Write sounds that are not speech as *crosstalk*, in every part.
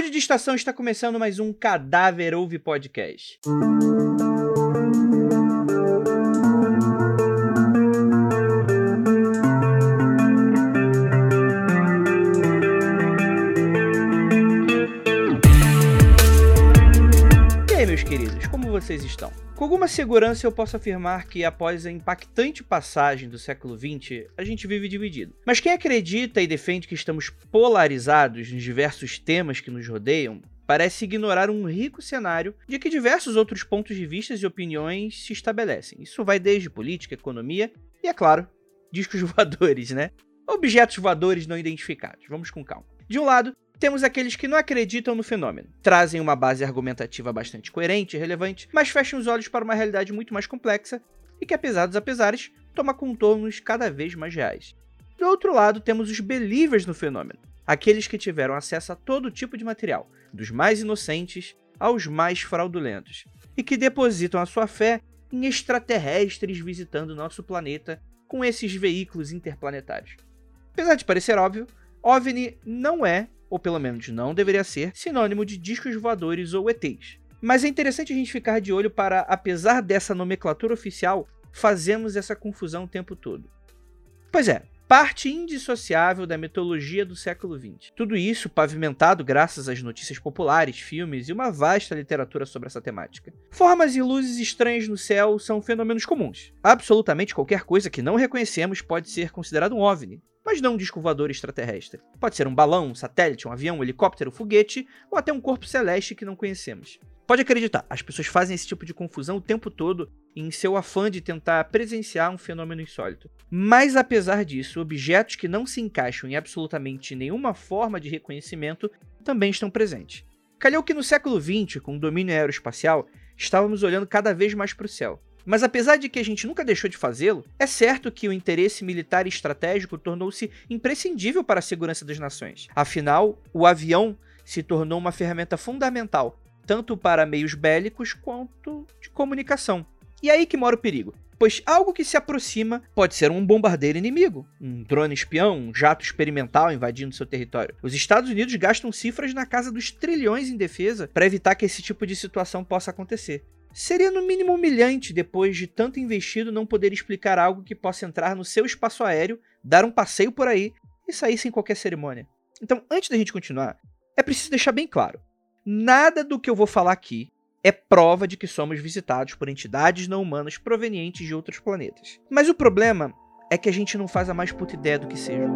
Saúde de estação está começando mais um Cadáver Ouve Podcast. Aí, meus queridos, como vocês estão? Com alguma segurança eu posso afirmar que após a impactante passagem do século XX, a gente vive dividido. Mas quem acredita e defende que estamos polarizados nos diversos temas que nos rodeiam, parece ignorar um rico cenário de que diversos outros pontos de vista e opiniões se estabelecem. Isso vai desde política, economia e, é claro, discos *laughs* voadores, né? Objetos voadores não identificados. Vamos com calma. De um lado, temos aqueles que não acreditam no fenômeno, trazem uma base argumentativa bastante coerente e relevante, mas fecham os olhos para uma realidade muito mais complexa e que, apesar dos apesares, toma contornos cada vez mais reais. Do outro lado, temos os believers no fenômeno, aqueles que tiveram acesso a todo tipo de material, dos mais inocentes aos mais fraudulentos, e que depositam a sua fé em extraterrestres visitando nosso planeta com esses veículos interplanetários. Apesar de parecer óbvio, OVNI não é ou pelo menos não deveria ser, sinônimo de discos voadores ou ETs. Mas é interessante a gente ficar de olho para, apesar dessa nomenclatura oficial, fazemos essa confusão o tempo todo. Pois é, parte indissociável da mitologia do século XX. Tudo isso pavimentado graças às notícias populares, filmes e uma vasta literatura sobre essa temática. Formas e luzes estranhas no céu são fenômenos comuns. Absolutamente qualquer coisa que não reconhecemos pode ser considerado um OVNI, mas não um disco voador extraterrestre. Pode ser um balão, um satélite, um avião, um helicóptero, um foguete ou até um corpo celeste que não conhecemos. Pode acreditar, as pessoas fazem esse tipo de confusão o tempo todo em seu afã de tentar presenciar um fenômeno insólito. Mas apesar disso, objetos que não se encaixam em absolutamente nenhuma forma de reconhecimento também estão presentes. Calhou que no século XX, com o domínio aeroespacial, estávamos olhando cada vez mais para o céu. Mas apesar de que a gente nunca deixou de fazê-lo, é certo que o interesse militar e estratégico tornou-se imprescindível para a segurança das nações. Afinal, o avião se tornou uma ferramenta fundamental, tanto para meios bélicos quanto de comunicação. E aí que mora o perigo. Pois algo que se aproxima pode ser um bombardeiro inimigo, um drone espião, um jato experimental invadindo seu território. Os Estados Unidos gastam cifras na casa dos trilhões em defesa para evitar que esse tipo de situação possa acontecer. Seria no mínimo humilhante, depois de tanto investido, não poder explicar algo que possa entrar no seu espaço aéreo, dar um passeio por aí e sair sem qualquer cerimônia. Então, antes da gente continuar, é preciso deixar bem claro: nada do que eu vou falar aqui é prova de que somos visitados por entidades não humanas provenientes de outros planetas. Mas o problema é que a gente não faz a mais puta ideia do que seja.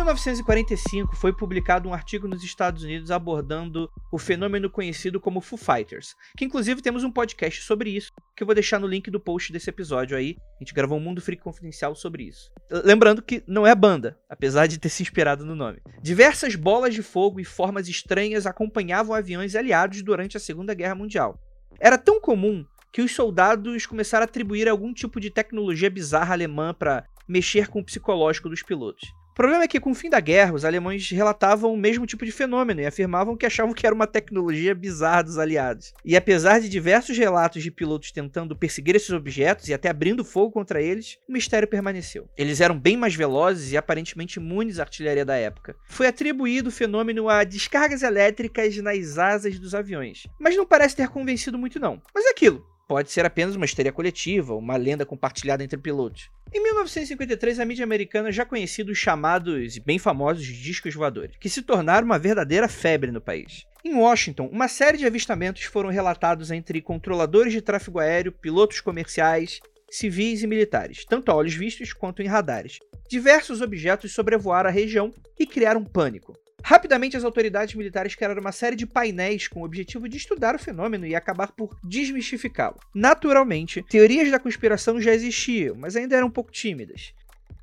1945 foi publicado um artigo nos Estados Unidos abordando o fenômeno conhecido como Foo Fighters, que inclusive temos um podcast sobre isso, que eu vou deixar no link do post desse episódio aí. A gente gravou um Mundo Freak Confidencial sobre isso. Lembrando que não é banda, apesar de ter se inspirado no nome. Diversas bolas de fogo e formas estranhas acompanhavam aviões aliados durante a Segunda Guerra Mundial. Era tão comum que os soldados começaram a atribuir algum tipo de tecnologia bizarra alemã para mexer com o psicológico dos pilotos. Problema é que, com o fim da guerra, os alemães relatavam o mesmo tipo de fenômeno e afirmavam que achavam que era uma tecnologia bizarra dos aliados. E apesar de diversos relatos de pilotos tentando perseguir esses objetos e até abrindo fogo contra eles, o mistério permaneceu. Eles eram bem mais velozes e aparentemente imunes à artilharia da época. Foi atribuído o fenômeno a descargas elétricas nas asas dos aviões, mas não parece ter convencido muito não. Mas é aquilo, pode ser apenas uma histeria coletiva, uma lenda compartilhada entre pilotos. Em 1953, a mídia americana já conhecia os chamados e bem famosos discos voadores, que se tornaram uma verdadeira febre no país. Em Washington, uma série de avistamentos foram relatados entre controladores de tráfego aéreo, pilotos comerciais, civis e militares, tanto a olhos vistos quanto em radares. Diversos objetos sobrevoaram a região e criaram pânico. Rapidamente, as autoridades militares criaram uma série de painéis com o objetivo de estudar o fenômeno e acabar por desmistificá-lo. Naturalmente, teorias da conspiração já existiam, mas ainda eram um pouco tímidas.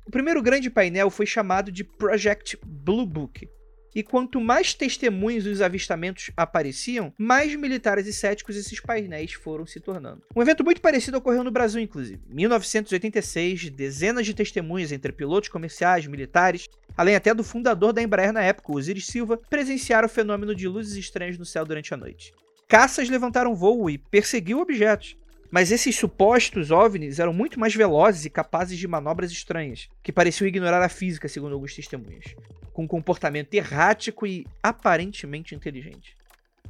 O primeiro grande painel foi chamado de Project Blue Book. E quanto mais testemunhos dos avistamentos apareciam, mais militares e céticos esses painéis foram se tornando. Um evento muito parecido ocorreu no Brasil, inclusive. Em 1986, dezenas de testemunhas entre pilotos comerciais, militares, além até do fundador da Embraer na época, Osiris Silva, presenciaram o fenômeno de luzes estranhas no céu durante a noite. Caças levantaram voo e perseguiam objetos. Mas esses supostos OVNIs eram muito mais velozes e capazes de manobras estranhas, que pareciam ignorar a física, segundo alguns testemunhas, com um comportamento errático e aparentemente inteligente.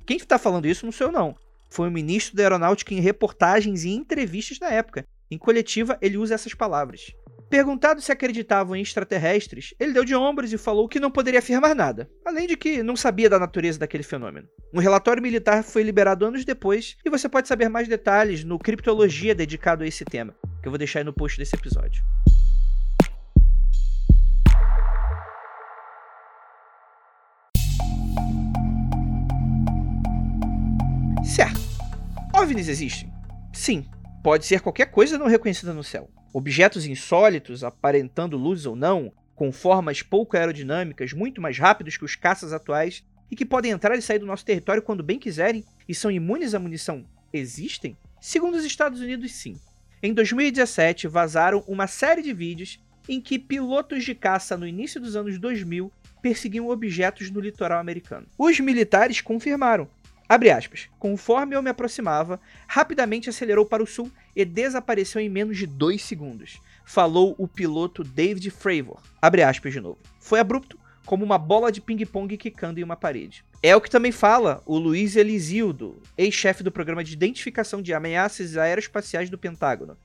Quem está falando isso não sou eu, não. Foi o ministro da Aeronáutica em reportagens e entrevistas na época. Em coletiva, ele usa essas palavras. Perguntado se acreditavam em extraterrestres, ele deu de ombros e falou que não poderia afirmar nada, além de que não sabia da natureza daquele fenômeno. Um relatório militar foi liberado anos depois e você pode saber mais detalhes no Criptologia dedicado a esse tema, que eu vou deixar aí no post desse episódio. Certo. OVNIs existem? Sim. Pode ser qualquer coisa não reconhecida no céu. Objetos insólitos, aparentando luz ou não, com formas pouco aerodinâmicas, muito mais rápidos que os caças atuais e que podem entrar e sair do nosso território quando bem quiserem e são imunes à munição, existem? Segundo os Estados Unidos, sim. Em 2017, vazaram uma série de vídeos em que pilotos de caça no início dos anos 2000 perseguiam objetos no litoral americano. Os militares confirmaram Abre aspas. Conforme eu me aproximava, rapidamente acelerou para o sul e desapareceu em menos de dois segundos. Falou o piloto David Fravor. Abre aspas de novo. Foi abrupto, como uma bola de ping-pong quicando em uma parede. É o que também fala o Luiz Elisildo, ex-chefe do programa de identificação de ameaças aeroespaciais do Pentágono.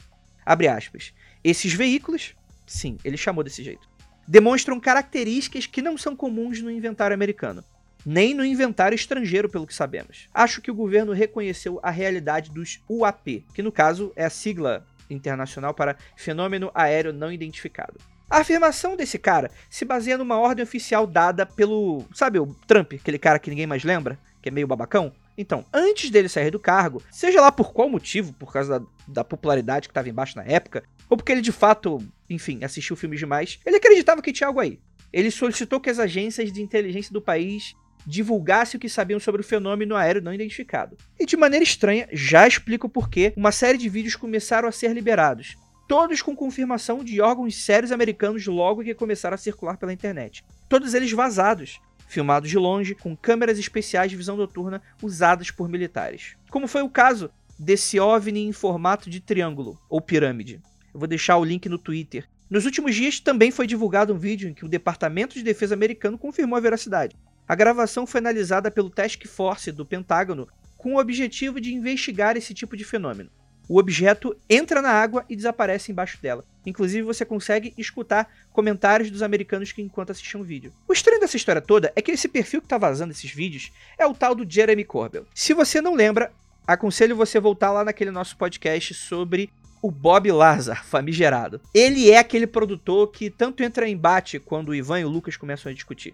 Abre aspas. Esses veículos, sim, ele chamou desse jeito, demonstram características que não são comuns no inventário americano nem no inventário estrangeiro, pelo que sabemos. Acho que o governo reconheceu a realidade dos UAP, que no caso é a sigla internacional para Fenômeno Aéreo Não Identificado. A afirmação desse cara se baseia numa ordem oficial dada pelo, sabe, o Trump, aquele cara que ninguém mais lembra, que é meio babacão. Então, antes dele sair do cargo, seja lá por qual motivo, por causa da, da popularidade que estava embaixo na época, ou porque ele de fato, enfim, assistiu filmes demais, ele acreditava que tinha algo aí. Ele solicitou que as agências de inteligência do país divulgasse o que sabiam sobre o fenômeno aéreo não identificado. E de maneira estranha, já explico por que uma série de vídeos começaram a ser liberados, todos com confirmação de órgãos sérios americanos logo que começaram a circular pela internet. Todos eles vazados, filmados de longe, com câmeras especiais de visão noturna usadas por militares. Como foi o caso desse OVNI em formato de triângulo ou pirâmide. Eu vou deixar o link no Twitter. Nos últimos dias também foi divulgado um vídeo em que o Departamento de Defesa americano confirmou a veracidade. A gravação foi analisada pelo Task Force do Pentágono com o objetivo de investigar esse tipo de fenômeno. O objeto entra na água e desaparece embaixo dela. Inclusive, você consegue escutar comentários dos americanos que enquanto assistiam o vídeo. O estranho dessa história toda é que esse perfil que está vazando esses vídeos é o tal do Jeremy Corbell. Se você não lembra, aconselho você voltar lá naquele nosso podcast sobre o Bob Lazar, *laughs* famigerado. Ele é aquele produtor que tanto entra em embate quando o Ivan e o Lucas começam a discutir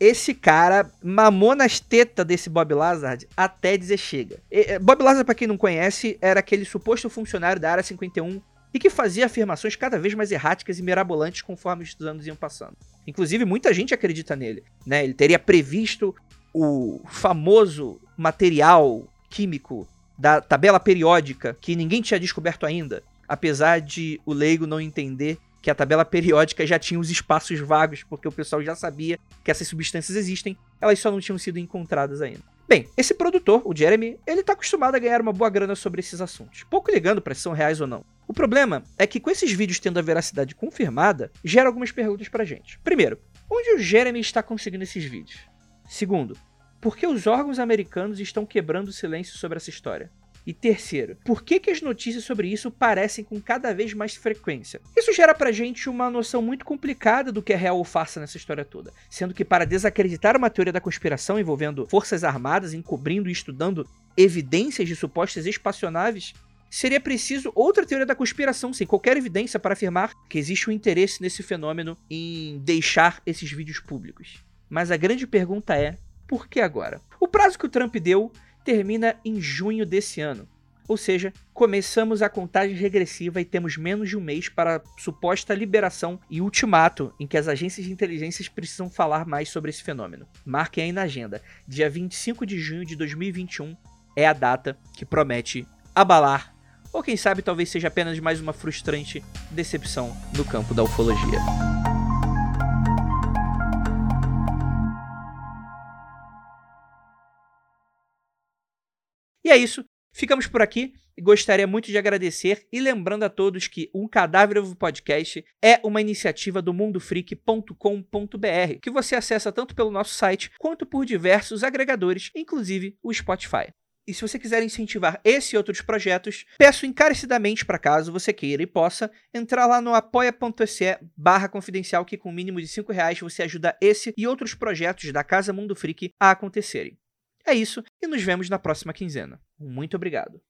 esse cara mamou nas tetas desse Bob Lazard até dizer chega. E, Bob Lazard, para quem não conhece, era aquele suposto funcionário da Área 51 e que fazia afirmações cada vez mais erráticas e mirabolantes conforme os anos iam passando. Inclusive, muita gente acredita nele. Né? Ele teria previsto o famoso material químico da tabela periódica que ninguém tinha descoberto ainda, apesar de o leigo não entender que a tabela periódica já tinha os espaços vagos, porque o pessoal já sabia que essas substâncias existem, elas só não tinham sido encontradas ainda. Bem, esse produtor, o Jeremy, ele tá acostumado a ganhar uma boa grana sobre esses assuntos, pouco ligando para se são reais ou não. O problema é que com esses vídeos tendo a veracidade confirmada, gera algumas perguntas pra gente. Primeiro, onde o Jeremy está conseguindo esses vídeos? Segundo, por que os órgãos americanos estão quebrando o silêncio sobre essa história? E terceiro, por que, que as notícias sobre isso parecem com cada vez mais frequência? Isso gera pra gente uma noção muito complicada do que é real ou farsa nessa história toda. Sendo que para desacreditar uma teoria da conspiração envolvendo forças armadas encobrindo e estudando evidências de supostas espaçonaves, seria preciso outra teoria da conspiração, sem qualquer evidência para afirmar que existe um interesse nesse fenômeno em deixar esses vídeos públicos. Mas a grande pergunta é: por que agora? O prazo que o Trump deu termina em junho desse ano. Ou seja, começamos a contagem regressiva e temos menos de um mês para a suposta liberação e ultimato em que as agências de inteligência precisam falar mais sobre esse fenômeno. Marquem aí na agenda. Dia 25 de junho de 2021 é a data que promete abalar, ou quem sabe talvez seja apenas mais uma frustrante decepção no campo da ufologia. E é isso. Ficamos por aqui gostaria muito de agradecer e lembrando a todos que um Cadáver Vivo Podcast é uma iniciativa do mundofreak.com.br que você acessa tanto pelo nosso site quanto por diversos agregadores, inclusive o Spotify. E se você quiser incentivar esse e outros projetos, peço encarecidamente para caso você queira e possa entrar lá no apoia.se barra confidencial que com mínimo de 5 reais você ajuda esse e outros projetos da Casa Mundo Freak a acontecerem. É isso e nos vemos na próxima quinzena. Muito obrigado.